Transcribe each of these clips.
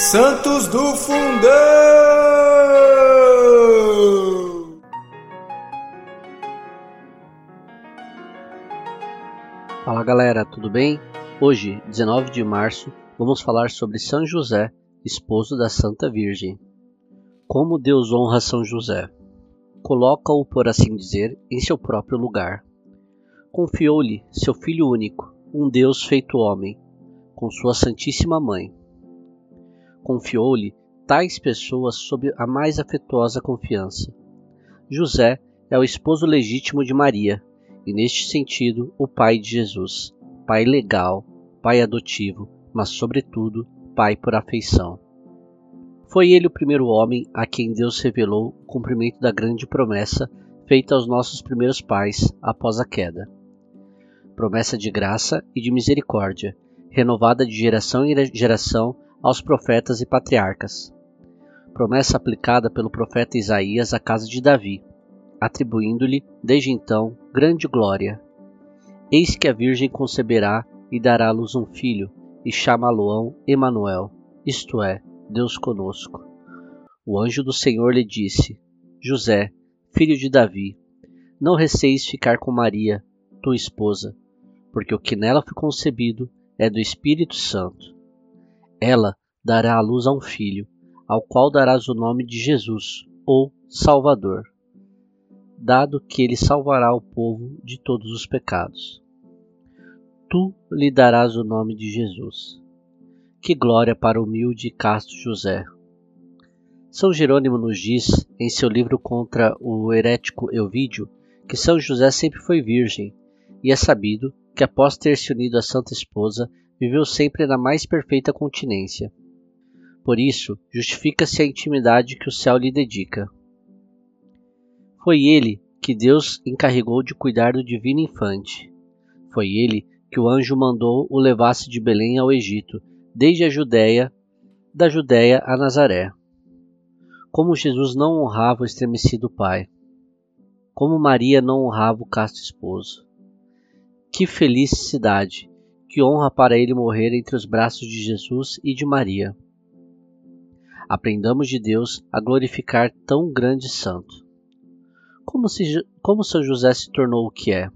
Santos do Fundão! Fala galera, tudo bem? Hoje, 19 de março, vamos falar sobre São José, esposo da Santa Virgem. Como Deus honra São José? Coloca-o, por assim dizer, em seu próprio lugar. Confiou-lhe seu filho único, um Deus feito homem, com sua Santíssima Mãe. Confiou-lhe tais pessoas sob a mais afetuosa confiança. José é o esposo legítimo de Maria e, neste sentido, o pai de Jesus, pai legal, pai adotivo, mas, sobretudo, pai por afeição. Foi ele o primeiro homem a quem Deus revelou o cumprimento da grande promessa feita aos nossos primeiros pais após a queda. Promessa de graça e de misericórdia, renovada de geração em geração aos profetas e patriarcas. Promessa aplicada pelo profeta Isaías à casa de Davi, atribuindo-lhe, desde então, grande glória. Eis que a Virgem conceberá e dará à luz um filho, e chamá-lo-ão Emanuel, isto é, Deus conosco. O anjo do Senhor lhe disse: José, filho de Davi, não receis ficar com Maria, tua esposa, porque o que nela foi concebido é do Espírito Santo. Ela dará à luz a um filho, ao qual darás o nome de Jesus, ou Salvador dado que ele salvará o povo de todos os pecados. Tu lhe darás o nome de Jesus. Que glória para o humilde e casto José. São Jerônimo nos diz, em seu livro contra o herético Euvídio, que São José sempre foi virgem, e é sabido que após ter se unido à Santa Esposa, viveu sempre na mais perfeita continência. Por isso, justifica-se a intimidade que o céu lhe dedica. Foi ele que Deus encarregou de cuidar do divino infante. Foi ele que o anjo mandou o levasse de Belém ao Egito, desde a Judéia, da Judéia a Nazaré. Como Jesus não honrava o estremecido pai. Como Maria não honrava o casto esposo. Que felicidade, que honra para ele morrer entre os braços de Jesus e de Maria. Aprendamos de Deus a glorificar tão grande santo. Como, se, como São José se tornou o que é?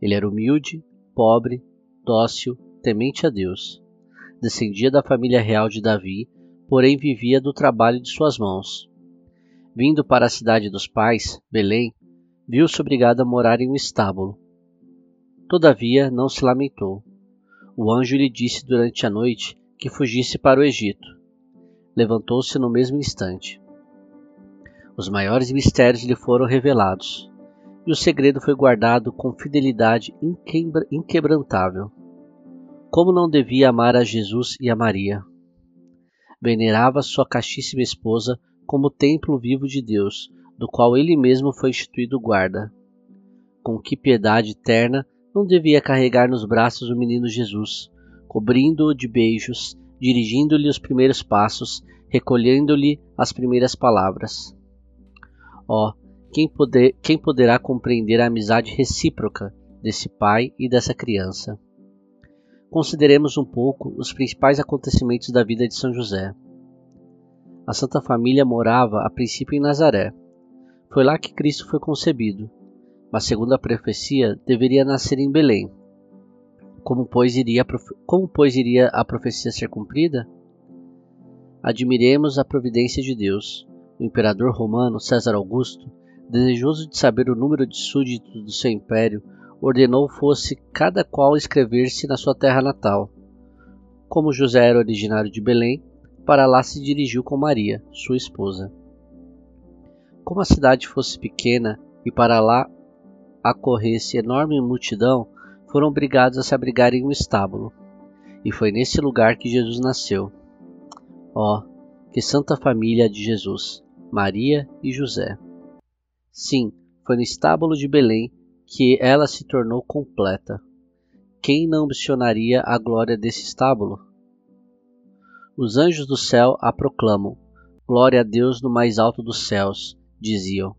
Ele era humilde, pobre, dócil, temente a Deus. Descendia da família real de Davi, porém vivia do trabalho de suas mãos. Vindo para a cidade dos pais, Belém, viu-se obrigado a morar em um estábulo. Todavia não se lamentou. O anjo lhe disse durante a noite que fugisse para o Egito. Levantou-se no mesmo instante. Os maiores mistérios lhe foram revelados, e o segredo foi guardado com fidelidade inquebrantável. Como não devia amar a Jesus e a Maria? Venerava sua castíssima esposa como templo vivo de Deus, do qual ele mesmo foi instituído guarda. Com que piedade eterna não devia carregar nos braços o menino Jesus, cobrindo-o de beijos, dirigindo-lhe os primeiros passos, recolhendo-lhe as primeiras palavras. Oh, quem, poder, quem poderá compreender a amizade recíproca desse pai e dessa criança? Consideremos um pouco os principais acontecimentos da vida de São José. A Santa Família morava a princípio em Nazaré. Foi lá que Cristo foi concebido, mas segundo a profecia deveria nascer em Belém. Como pois iria, como, pois, iria a profecia ser cumprida? Admiremos a providência de Deus o imperador romano César Augusto, desejoso de saber o número de súditos do seu império, ordenou fosse cada qual escrever-se na sua terra natal. Como José era originário de Belém, para lá se dirigiu com Maria, sua esposa. Como a cidade fosse pequena e para lá acorresse enorme multidão, foram obrigados a se abrigar em um estábulo. E foi nesse lugar que Jesus nasceu. Ó, oh, que santa família de Jesus! Maria e José. Sim, foi no estábulo de Belém que ela se tornou completa. Quem não ambicionaria a glória desse estábulo? Os anjos do céu a proclamam: Glória a Deus no mais alto dos céus, diziam,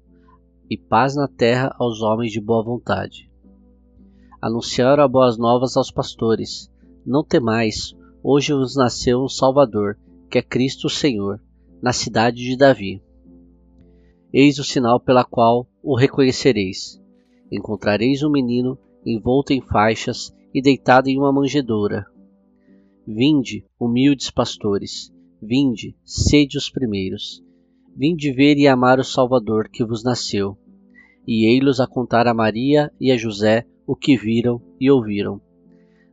e paz na terra aos homens de boa vontade. Anunciaram a boas novas aos pastores: Não temais, hoje vos nasceu um Salvador, que é Cristo o Senhor, na cidade de Davi. Eis o sinal pela qual o reconhecereis. Encontrareis um menino envolto em faixas e deitado em uma manjedoura. Vinde, humildes pastores, vinde, sede os primeiros. Vinde ver e amar o Salvador que vos nasceu. E ei-los a contar a Maria e a José o que viram e ouviram.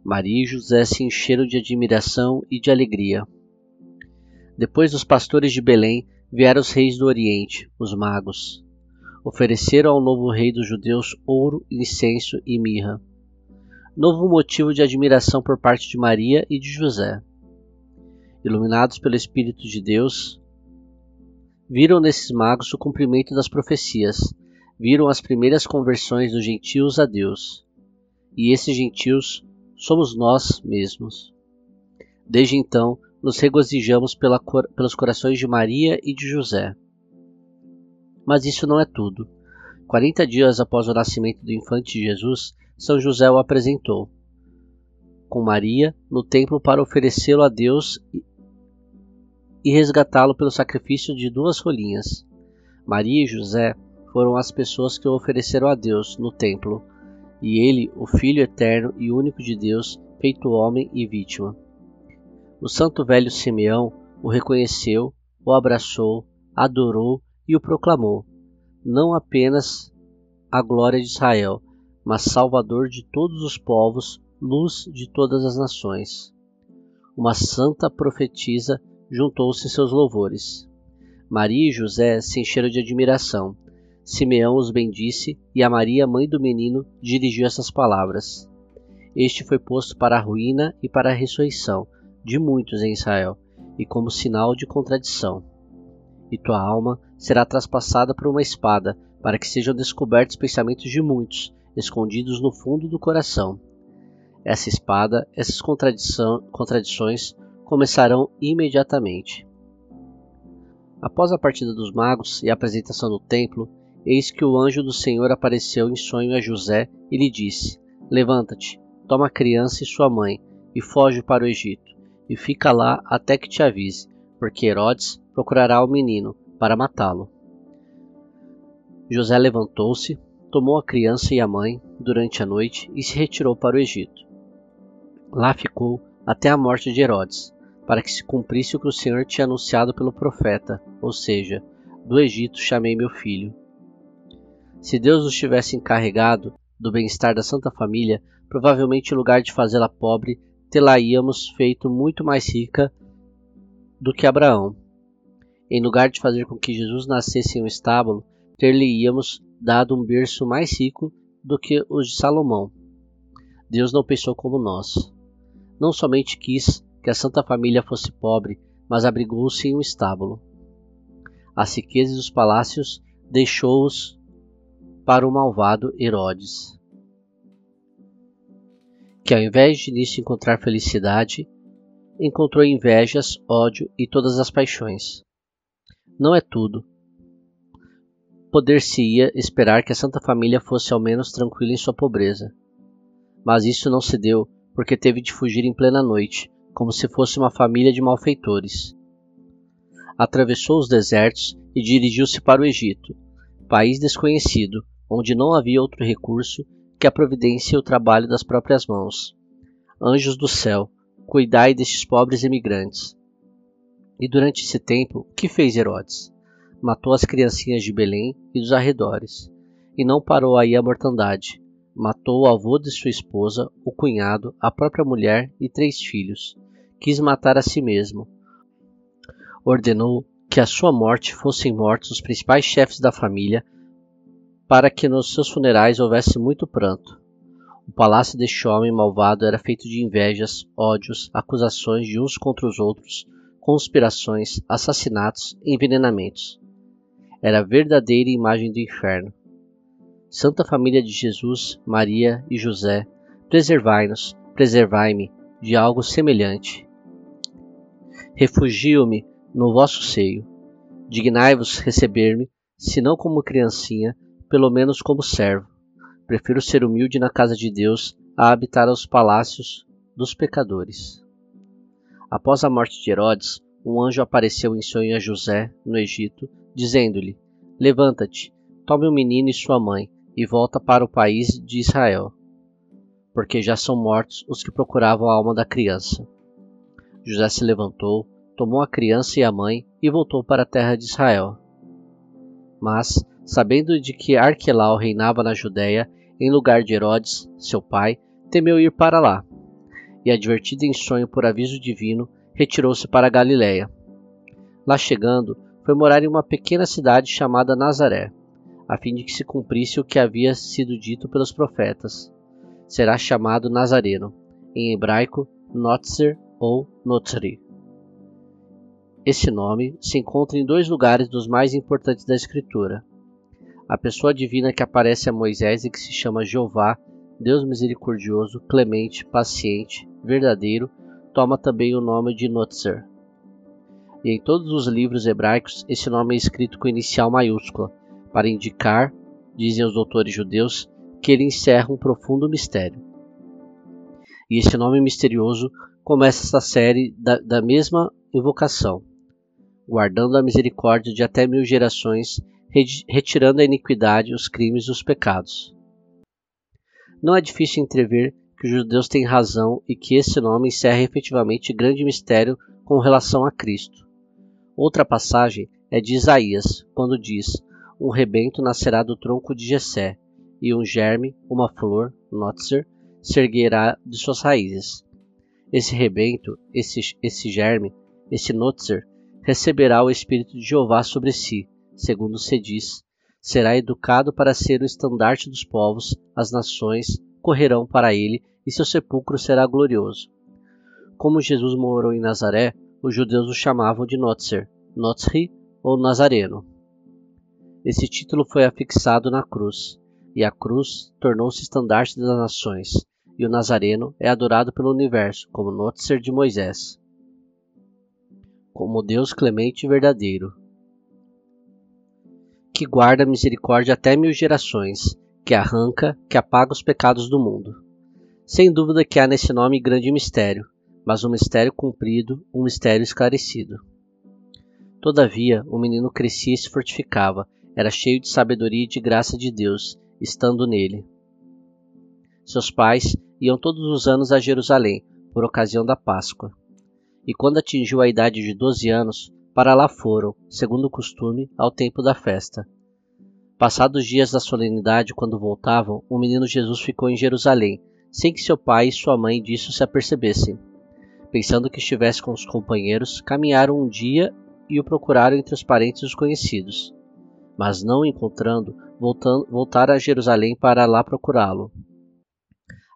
Maria e José se encheram de admiração e de alegria. Depois dos pastores de Belém vieram os reis do Oriente, os magos. Ofereceram ao novo rei dos judeus ouro, incenso e mirra. Novo motivo de admiração por parte de Maria e de José. Iluminados pelo Espírito de Deus, viram nesses magos o cumprimento das profecias, viram as primeiras conversões dos gentios a Deus. E esses gentios somos nós mesmos. Desde então, nos regozijamos pela, pelos corações de Maria e de José. Mas isso não é tudo. Quarenta dias após o nascimento do infante Jesus, São José o apresentou, com Maria, no templo para oferecê-lo a Deus e resgatá-lo pelo sacrifício de duas rolinhas. Maria e José foram as pessoas que o ofereceram a Deus no templo e ele, o Filho eterno e único de Deus, feito homem e vítima. O santo velho Simeão o reconheceu, o abraçou, adorou e o proclamou, não apenas a glória de Israel, mas Salvador de todos os povos, luz de todas as nações. Uma santa profetisa juntou-se seus louvores. Maria e José se encheram de admiração Simeão os bendisse e a Maria, mãe do menino, dirigiu essas palavras: Este foi posto para a ruína e para a ressurreição de muitos em Israel, e como sinal de contradição. E tua alma será traspassada por uma espada, para que sejam descobertos pensamentos de muitos, escondidos no fundo do coração. Essa espada, essas contradições começarão imediatamente. Após a partida dos magos e a apresentação no templo, Eis que o anjo do Senhor apareceu em sonho a José e lhe disse: Levanta-te, toma a criança e sua mãe, e foge para o Egito, e fica lá até que te avise, porque Herodes procurará o menino para matá-lo. José levantou-se, tomou a criança e a mãe durante a noite e se retirou para o Egito. Lá ficou até a morte de Herodes, para que se cumprisse o que o Senhor tinha anunciado pelo profeta, ou seja, do Egito chamei meu filho. Se Deus nos tivesse encarregado do bem-estar da Santa Família, provavelmente em lugar de fazê-la pobre, tê-la-íamos feito muito mais rica do que Abraão. Em lugar de fazer com que Jesus nascesse em um estábulo, ter-lhe-íamos dado um berço mais rico do que os de Salomão. Deus não pensou como nós. Não somente quis que a Santa Família fosse pobre, mas abrigou-se em um estábulo. As riquezas dos palácios deixou-os para o malvado Herodes, que ao invés de nisso encontrar felicidade, encontrou invejas, ódio e todas as paixões. Não é tudo. Poder-se-ia esperar que a Santa Família fosse ao menos tranquila em sua pobreza. Mas isso não se deu porque teve de fugir em plena noite, como se fosse uma família de malfeitores. Atravessou os desertos e dirigiu-se para o Egito, país desconhecido, onde não havia outro recurso que a providência e o trabalho das próprias mãos. Anjos do céu, cuidai destes pobres emigrantes. E durante esse tempo, que fez Herodes? Matou as criancinhas de Belém e dos arredores. E não parou aí a mortandade. Matou o avô de sua esposa, o cunhado, a própria mulher e três filhos. Quis matar a si mesmo. Ordenou que a sua morte fossem mortos os principais chefes da família, para que nos seus funerais houvesse muito pranto. O palácio deste homem malvado era feito de invejas, ódios, acusações de uns contra os outros, conspirações, assassinatos e envenenamentos. Era a verdadeira imagem do inferno. Santa Família de Jesus, Maria e José, preservai-nos, preservai-me de algo semelhante. Refugio-me no vosso seio. Dignai-vos receber-me, se não como criancinha, pelo menos como servo. Prefiro ser humilde na casa de Deus a habitar aos palácios dos pecadores. Após a morte de Herodes, um anjo apareceu em sonho a José, no Egito, dizendo-lhe: Levanta-te, tome o menino e sua mãe, e volta para o país de Israel, porque já são mortos os que procuravam a alma da criança. José se levantou, tomou a criança e a mãe e voltou para a terra de Israel. Mas, sabendo de que Arquelau reinava na Judéia, em lugar de Herodes, seu pai, temeu ir para lá. E, advertido em sonho por aviso divino, retirou-se para a Galiléia. Lá chegando, foi morar em uma pequena cidade chamada Nazaré, a fim de que se cumprisse o que havia sido dito pelos profetas. Será chamado Nazareno, em hebraico Notzer ou Notzri. Esse nome se encontra em dois lugares dos mais importantes da Escritura. A pessoa divina que aparece a Moisés e que se chama Jeová, Deus misericordioso, clemente, paciente, verdadeiro, toma também o nome de Notzer. E em todos os livros hebraicos, esse nome é escrito com inicial maiúscula, para indicar, dizem os doutores judeus, que ele encerra um profundo mistério. E esse nome misterioso começa esta série da, da mesma invocação guardando a misericórdia de até mil gerações, retirando a iniquidade, os crimes e os pecados. Não é difícil entrever que os judeus têm razão e que esse nome encerra efetivamente grande mistério com relação a Cristo. Outra passagem é de Isaías, quando diz: Um rebento nascerá do tronco de Jessé, e um germe, uma flor, Notzer, se erguerá de suas raízes. Esse rebento, esse, esse germe, esse Notzer, receberá o Espírito de Jeová sobre si, segundo se diz. Será educado para ser o estandarte dos povos, as nações correrão para ele e seu sepulcro será glorioso. Como Jesus morou em Nazaré, os judeus o chamavam de Notzer, Notzri ou Nazareno. Esse título foi afixado na cruz, e a cruz tornou-se estandarte das nações, e o Nazareno é adorado pelo universo como Notzer de Moisés como Deus clemente e verdadeiro, que guarda misericórdia até mil gerações, que arranca, que apaga os pecados do mundo. Sem dúvida que há nesse nome grande mistério, mas um mistério cumprido, um mistério esclarecido. Todavia, o menino crescia e se fortificava, era cheio de sabedoria e de graça de Deus, estando nele. Seus pais iam todos os anos a Jerusalém, por ocasião da Páscoa e quando atingiu a idade de doze anos, para lá foram, segundo o costume, ao tempo da festa. Passados os dias da solenidade, quando voltavam, o menino Jesus ficou em Jerusalém, sem que seu pai e sua mãe disso se apercebessem. Pensando que estivesse com os companheiros, caminharam um dia e o procuraram entre os parentes e os conhecidos. Mas não encontrando, voltaram a Jerusalém para lá procurá-lo.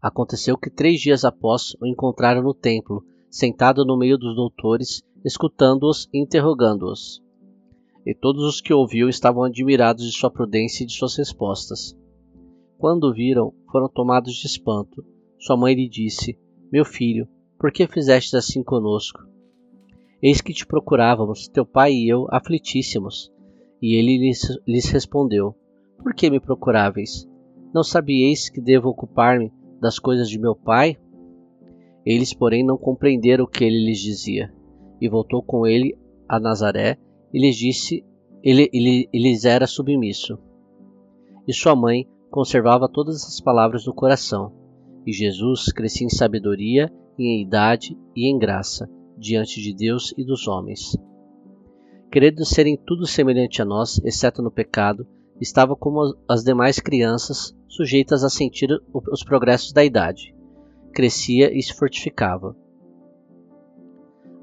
Aconteceu que três dias após o encontraram no templo, sentado no meio dos doutores, escutando-os e interrogando-os. E todos os que ouviu estavam admirados de sua prudência e de suas respostas. Quando o viram, foram tomados de espanto. Sua mãe lhe disse: Meu filho, por que fizeste assim conosco? Eis que te procurávamos, teu pai e eu, aflitíssimos. E ele lhes, lhes respondeu: Por que me procuráveis? Não sabieis que devo ocupar-me das coisas de meu pai? Eles, porém, não compreenderam o que ele lhes dizia. E voltou com ele a Nazaré e lhes disse, ele, ele, lhes era submisso. E sua mãe conservava todas as palavras no coração. E Jesus crescia em sabedoria, em idade e em graça, diante de Deus e dos homens. Querendo serem tudo semelhante a nós, exceto no pecado, estava como as demais crianças, sujeitas a sentir os progressos da idade crescia e se fortificava.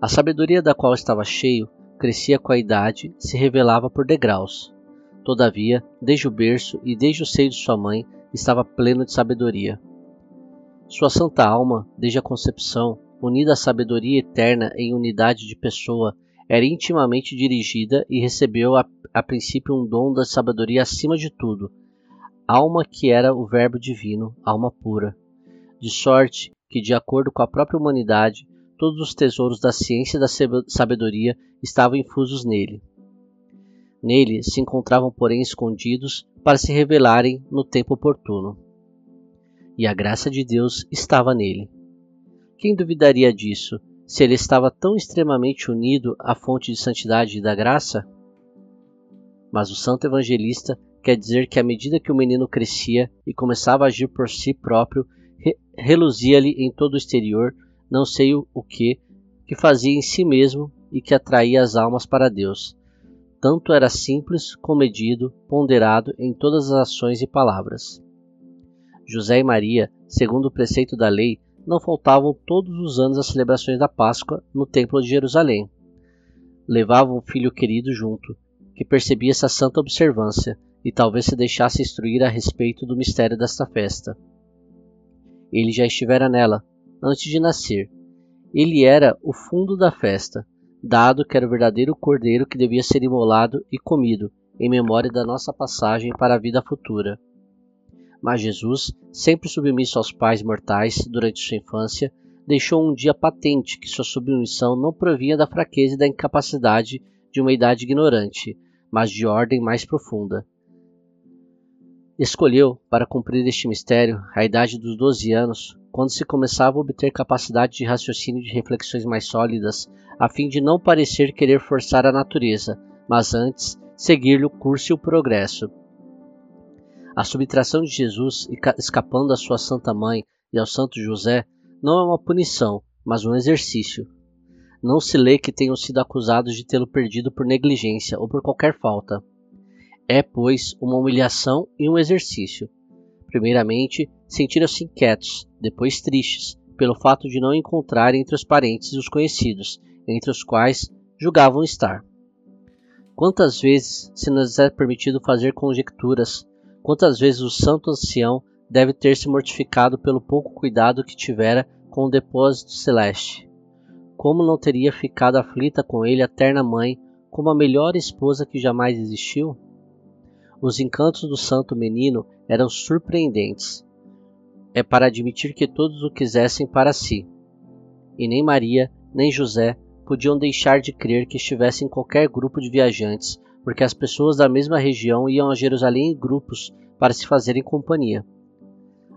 A sabedoria da qual estava cheio crescia com a idade, se revelava por degraus. Todavia, desde o berço e desde o seio de sua mãe, estava pleno de sabedoria. Sua santa alma, desde a concepção, unida à sabedoria eterna em unidade de pessoa, era intimamente dirigida e recebeu a, a princípio um dom da sabedoria acima de tudo, alma que era o Verbo divino, alma pura de sorte que, de acordo com a própria humanidade, todos os tesouros da ciência e da sabedoria estavam infusos nele. Nele se encontravam, porém, escondidos para se revelarem no tempo oportuno. E a graça de Deus estava nele. Quem duvidaria disso, se ele estava tão extremamente unido à fonte de santidade e da graça? Mas o santo evangelista quer dizer que à medida que o menino crescia e começava a agir por si próprio, re reluzia-lhe em todo o exterior, não sei o que, que fazia em si mesmo e que atraía as almas para Deus. Tanto era simples, comedido, ponderado em todas as ações e palavras. José e Maria, segundo o preceito da lei, não faltavam todos os anos às celebrações da Páscoa no Templo de Jerusalém. Levavam o filho querido junto, que percebia essa santa observância e talvez se deixasse instruir a respeito do mistério desta festa. Ele já estivera nela, antes de nascer. Ele era o fundo da festa, dado que era o verdadeiro cordeiro que devia ser imolado e comido, em memória da nossa passagem para a vida futura. Mas Jesus, sempre submisso aos pais mortais durante sua infância, deixou um dia patente que sua submissão não provinha da fraqueza e da incapacidade de uma idade ignorante, mas de ordem mais profunda. Escolheu, para cumprir este mistério, a idade dos 12 anos, quando se começava a obter capacidade de raciocínio e de reflexões mais sólidas, a fim de não parecer querer forçar a natureza, mas antes seguir-lhe o curso e o progresso. A subtração de Jesus, escapando à sua Santa Mãe e ao Santo José, não é uma punição, mas um exercício. Não se lê que tenham sido acusados de tê-lo perdido por negligência ou por qualquer falta. É, pois, uma humilhação e um exercício. Primeiramente, sentiram-se inquietos, depois tristes, pelo fato de não encontrar entre os parentes os conhecidos, entre os quais julgavam estar. Quantas vezes se nos é permitido fazer conjecturas, quantas vezes o santo ancião deve ter se mortificado pelo pouco cuidado que tivera com o depósito celeste. Como não teria ficado aflita com ele a terna mãe, como a melhor esposa que jamais existiu? Os encantos do santo menino eram surpreendentes. É para admitir que todos o quisessem para si. E nem Maria, nem José podiam deixar de crer que estivesse em qualquer grupo de viajantes, porque as pessoas da mesma região iam a Jerusalém em grupos para se fazerem companhia.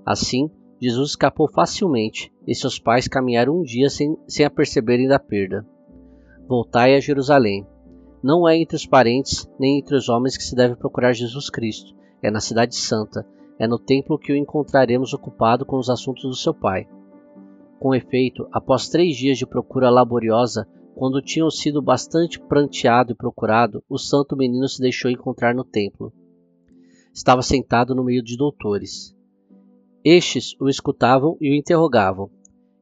Assim, Jesus escapou facilmente e seus pais caminharam um dia sem, sem a perceberem da perda. Voltai a Jerusalém. Não é entre os parentes nem entre os homens que se deve procurar Jesus Cristo, é na Cidade Santa, é no templo que o encontraremos ocupado com os assuntos do seu Pai. Com efeito, após três dias de procura laboriosa, quando tinham sido bastante pranteado e procurado, o santo menino se deixou encontrar no templo. Estava sentado no meio de doutores. Estes o escutavam e o interrogavam,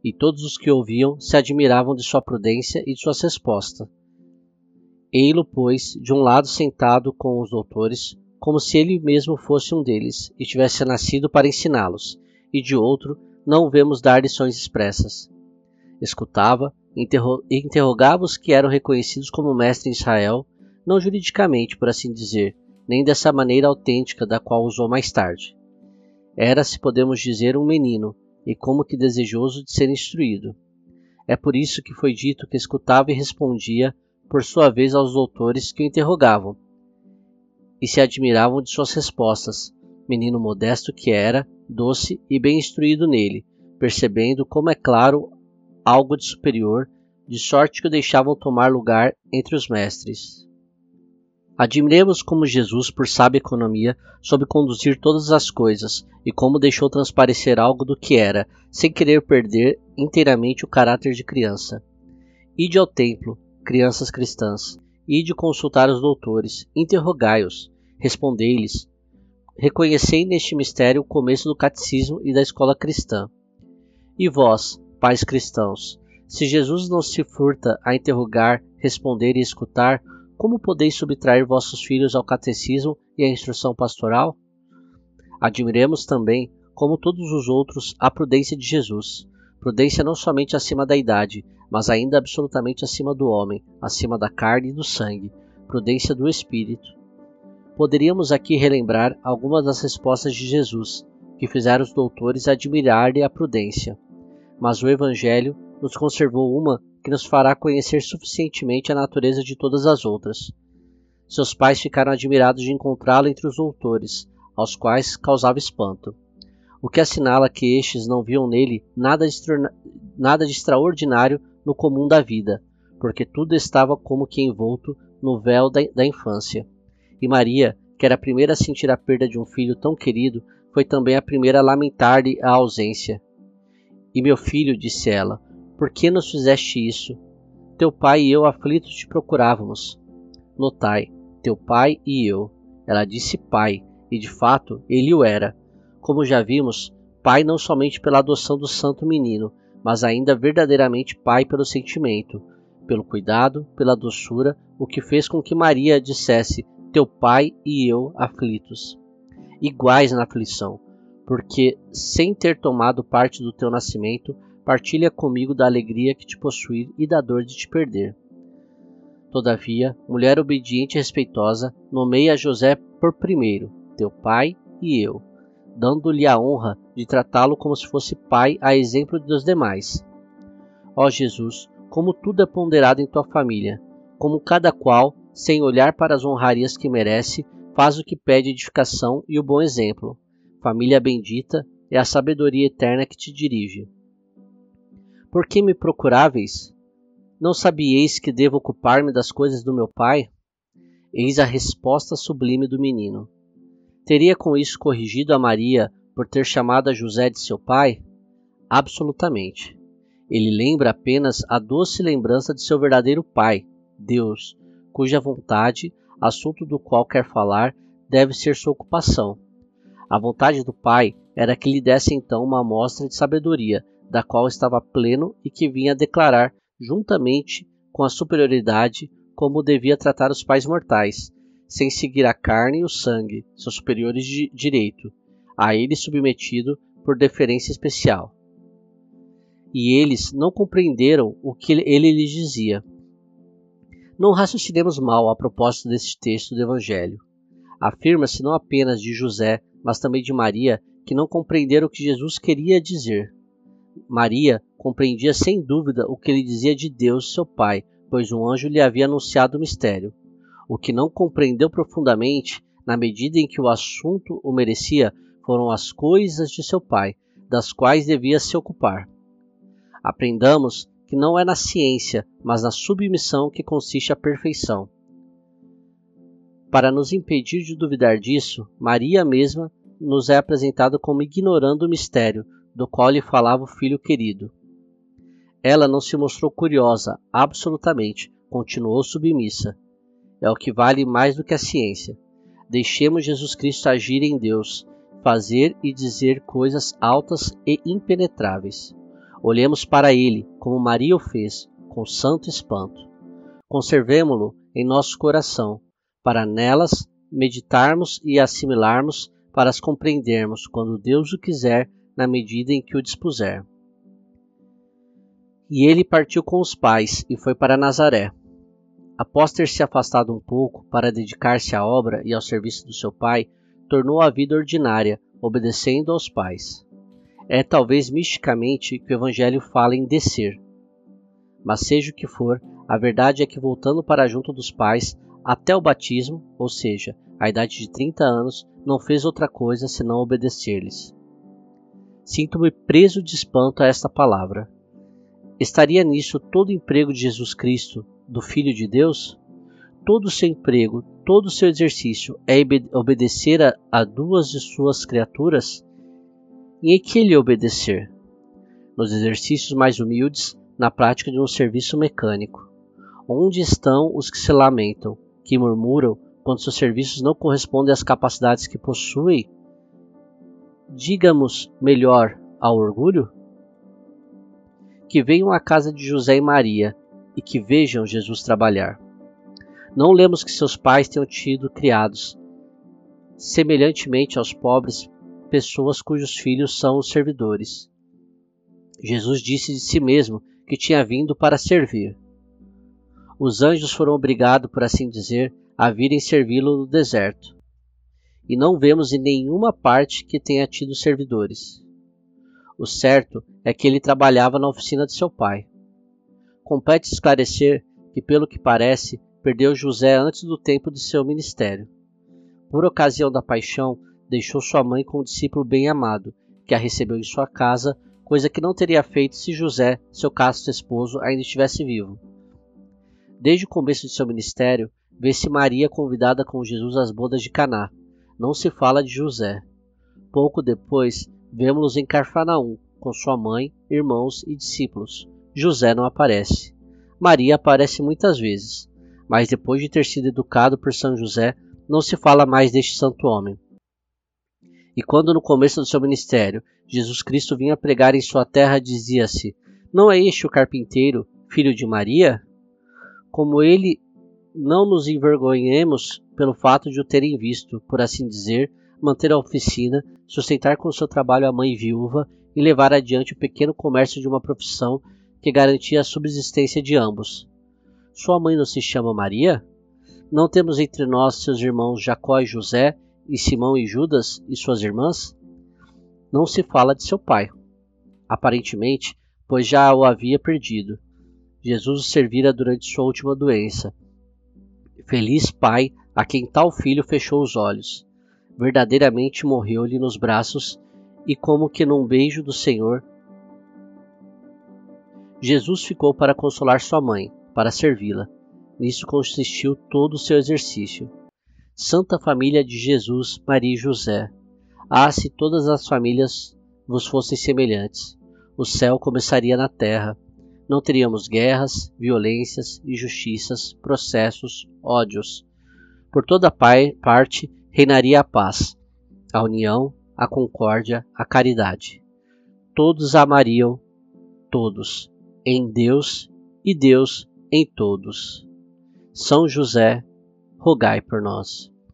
e todos os que ouviam se admiravam de sua prudência e de suas respostas Ei-lo, pois, de um lado sentado com os doutores, como se ele mesmo fosse um deles e tivesse nascido para ensiná-los, e de outro, não o vemos dar lições expressas. Escutava interro interrogava os que eram reconhecidos como mestres em Israel, não juridicamente, por assim dizer, nem dessa maneira autêntica da qual usou mais tarde. Era, se podemos dizer, um menino, e como que desejoso de ser instruído. É por isso que foi dito que escutava e respondia por sua vez aos doutores que o interrogavam, e se admiravam de suas respostas, menino modesto que era, doce e bem instruído nele, percebendo como é claro algo de superior, de sorte que o deixavam tomar lugar entre os mestres. Admiremos como Jesus, por sábia economia, soube conduzir todas as coisas e como deixou transparecer algo do que era, sem querer perder inteiramente o caráter de criança. Ide ao templo, crianças cristãs, ide consultar os doutores, interrogai-os, respondei-lhes. Reconhecei neste mistério o começo do catecismo e da escola cristã. E vós, pais cristãos, se Jesus não se furta a interrogar, responder e escutar, como podeis subtrair vossos filhos ao catecismo e à instrução pastoral? Admiremos também, como todos os outros, a prudência de Jesus, prudência não somente acima da idade, mas ainda absolutamente acima do homem, acima da carne e do sangue, prudência do espírito. Poderíamos aqui relembrar algumas das respostas de Jesus, que fizeram os doutores admirar-lhe a prudência, mas o Evangelho nos conservou uma que nos fará conhecer suficientemente a natureza de todas as outras. Seus pais ficaram admirados de encontrá-lo entre os doutores, aos quais causava espanto, o que assinala que estes não viam nele nada de, nada de extraordinário no comum da vida, porque tudo estava como que envolto no véu da, da infância. E Maria, que era a primeira a sentir a perda de um filho tão querido, foi também a primeira a lamentar-lhe a ausência. E meu filho, disse ela, por que nos fizeste isso? Teu pai e eu aflitos te procurávamos. Notai, teu pai e eu. Ela disse pai, e de fato ele o era. Como já vimos, pai não somente pela adoção do santo menino, mas ainda verdadeiramente pai pelo sentimento, pelo cuidado, pela doçura, o que fez com que Maria dissesse: Teu pai e eu aflitos, iguais na aflição, porque, sem ter tomado parte do teu nascimento, partilha comigo da alegria que te possuir e da dor de te perder. Todavia, mulher obediente e respeitosa, nomeia José por primeiro, teu pai e eu, dando-lhe a honra de tratá-lo como se fosse pai a exemplo dos demais. Ó Jesus, como tudo é ponderado em tua família, como cada qual, sem olhar para as honrarias que merece, faz o que pede edificação e o bom exemplo. Família bendita é a sabedoria eterna que te dirige. Por que me procuráveis? Não sabieis que devo ocupar-me das coisas do meu pai? Eis a resposta sublime do menino. Teria com isso corrigido a Maria por ter chamado a José de seu pai? Absolutamente. Ele lembra apenas a doce lembrança de seu verdadeiro pai, Deus, cuja vontade, assunto do qual quer falar, deve ser sua ocupação. A vontade do pai era que lhe desse então uma amostra de sabedoria, da qual estava pleno e que vinha declarar juntamente com a superioridade como devia tratar os pais mortais, sem seguir a carne e o sangue, seus superiores de direito, a ele submetido por deferência especial. E eles não compreenderam o que ele lhes dizia. Não raciocinemos mal a propósito deste texto do Evangelho. Afirma-se não apenas de José, mas também de Maria, que não compreenderam o que Jesus queria dizer. Maria compreendia sem dúvida o que ele dizia de Deus, seu Pai, pois um anjo lhe havia anunciado o mistério. O que não compreendeu profundamente, na medida em que o assunto o merecia, foram as coisas de seu Pai, das quais devia se ocupar. Aprendamos que não é na ciência, mas na submissão que consiste a perfeição. Para nos impedir de duvidar disso, Maria mesma nos é apresentada como ignorando o mistério, do qual lhe falava o filho querido. Ela não se mostrou curiosa, absolutamente, continuou submissa. É o que vale mais do que a ciência. Deixemos Jesus Cristo agir em Deus, fazer e dizer coisas altas e impenetráveis. Olhemos para ele, como Maria o fez, com santo espanto. Conservemo-lo em nosso coração, para nelas meditarmos e assimilarmos, para as compreendermos quando Deus o quiser na medida em que o dispuser. E ele partiu com os pais e foi para Nazaré. Após ter se afastado um pouco para dedicar-se à obra e ao serviço do seu pai, tornou a vida ordinária, obedecendo aos pais. É talvez misticamente que o Evangelho fala em descer. Mas seja o que for, a verdade é que voltando para junto dos pais, até o batismo, ou seja, a idade de 30 anos, não fez outra coisa senão obedecer-lhes. Sinto-me preso de espanto a esta palavra. Estaria nisso todo o emprego de Jesus Cristo, do Filho de Deus? Todo o seu emprego, todo o seu exercício é obedecer a, a duas de suas criaturas? Em que ele obedecer? Nos exercícios mais humildes, na prática de um serviço mecânico. Onde estão os que se lamentam, que murmuram quando seus serviços não correspondem às capacidades que possuem digamos melhor, ao orgulho? Que venham à casa de José e Maria e que vejam Jesus trabalhar. Não lemos que seus pais tenham tido criados, semelhantemente aos pobres, pessoas cujos filhos são os servidores. Jesus disse de si mesmo que tinha vindo para servir. Os anjos foram obrigados, por assim dizer, a virem servi-lo no deserto e não vemos em nenhuma parte que tenha tido servidores. O certo é que ele trabalhava na oficina de seu pai. Compete esclarecer que, pelo que parece, perdeu José antes do tempo de seu ministério. Por ocasião da paixão, deixou sua mãe com um discípulo bem amado, que a recebeu em sua casa coisa que não teria feito se José, seu casto esposo, ainda estivesse vivo. Desde o começo de seu ministério, vê-se Maria convidada com Jesus às bodas de Caná. Não se fala de José. Pouco depois, vemos-los em Carfanaum, com sua mãe, irmãos e discípulos. José não aparece. Maria aparece muitas vezes, mas depois de ter sido educado por São José, não se fala mais deste santo homem. E quando no começo do seu ministério Jesus Cristo vinha pregar em sua terra, dizia-se: Não é este o carpinteiro, filho de Maria? Como ele, não nos envergonhemos pelo fato de o terem visto, por assim dizer, manter a oficina, sustentar com seu trabalho a mãe viúva e levar adiante o pequeno comércio de uma profissão que garantia a subsistência de ambos. Sua mãe não se chama Maria? Não temos entre nós seus irmãos Jacó e José, e Simão e Judas e suas irmãs? Não se fala de seu pai, aparentemente, pois já o havia perdido. Jesus o servira durante sua última doença. Feliz pai a quem tal filho fechou os olhos. Verdadeiramente morreu-lhe nos braços, e como que num beijo do Senhor, Jesus ficou para consolar sua mãe, para servi-la. Nisso consistiu todo o seu exercício. Santa Família de Jesus, Maria e José. Ah, se todas as famílias vos fossem semelhantes, o céu começaria na terra. Não teríamos guerras, violências, injustiças, processos, ódios. Por toda parte reinaria a paz, a união, a concórdia, a caridade. Todos amariam todos, em Deus e Deus em todos. São José, rogai por nós.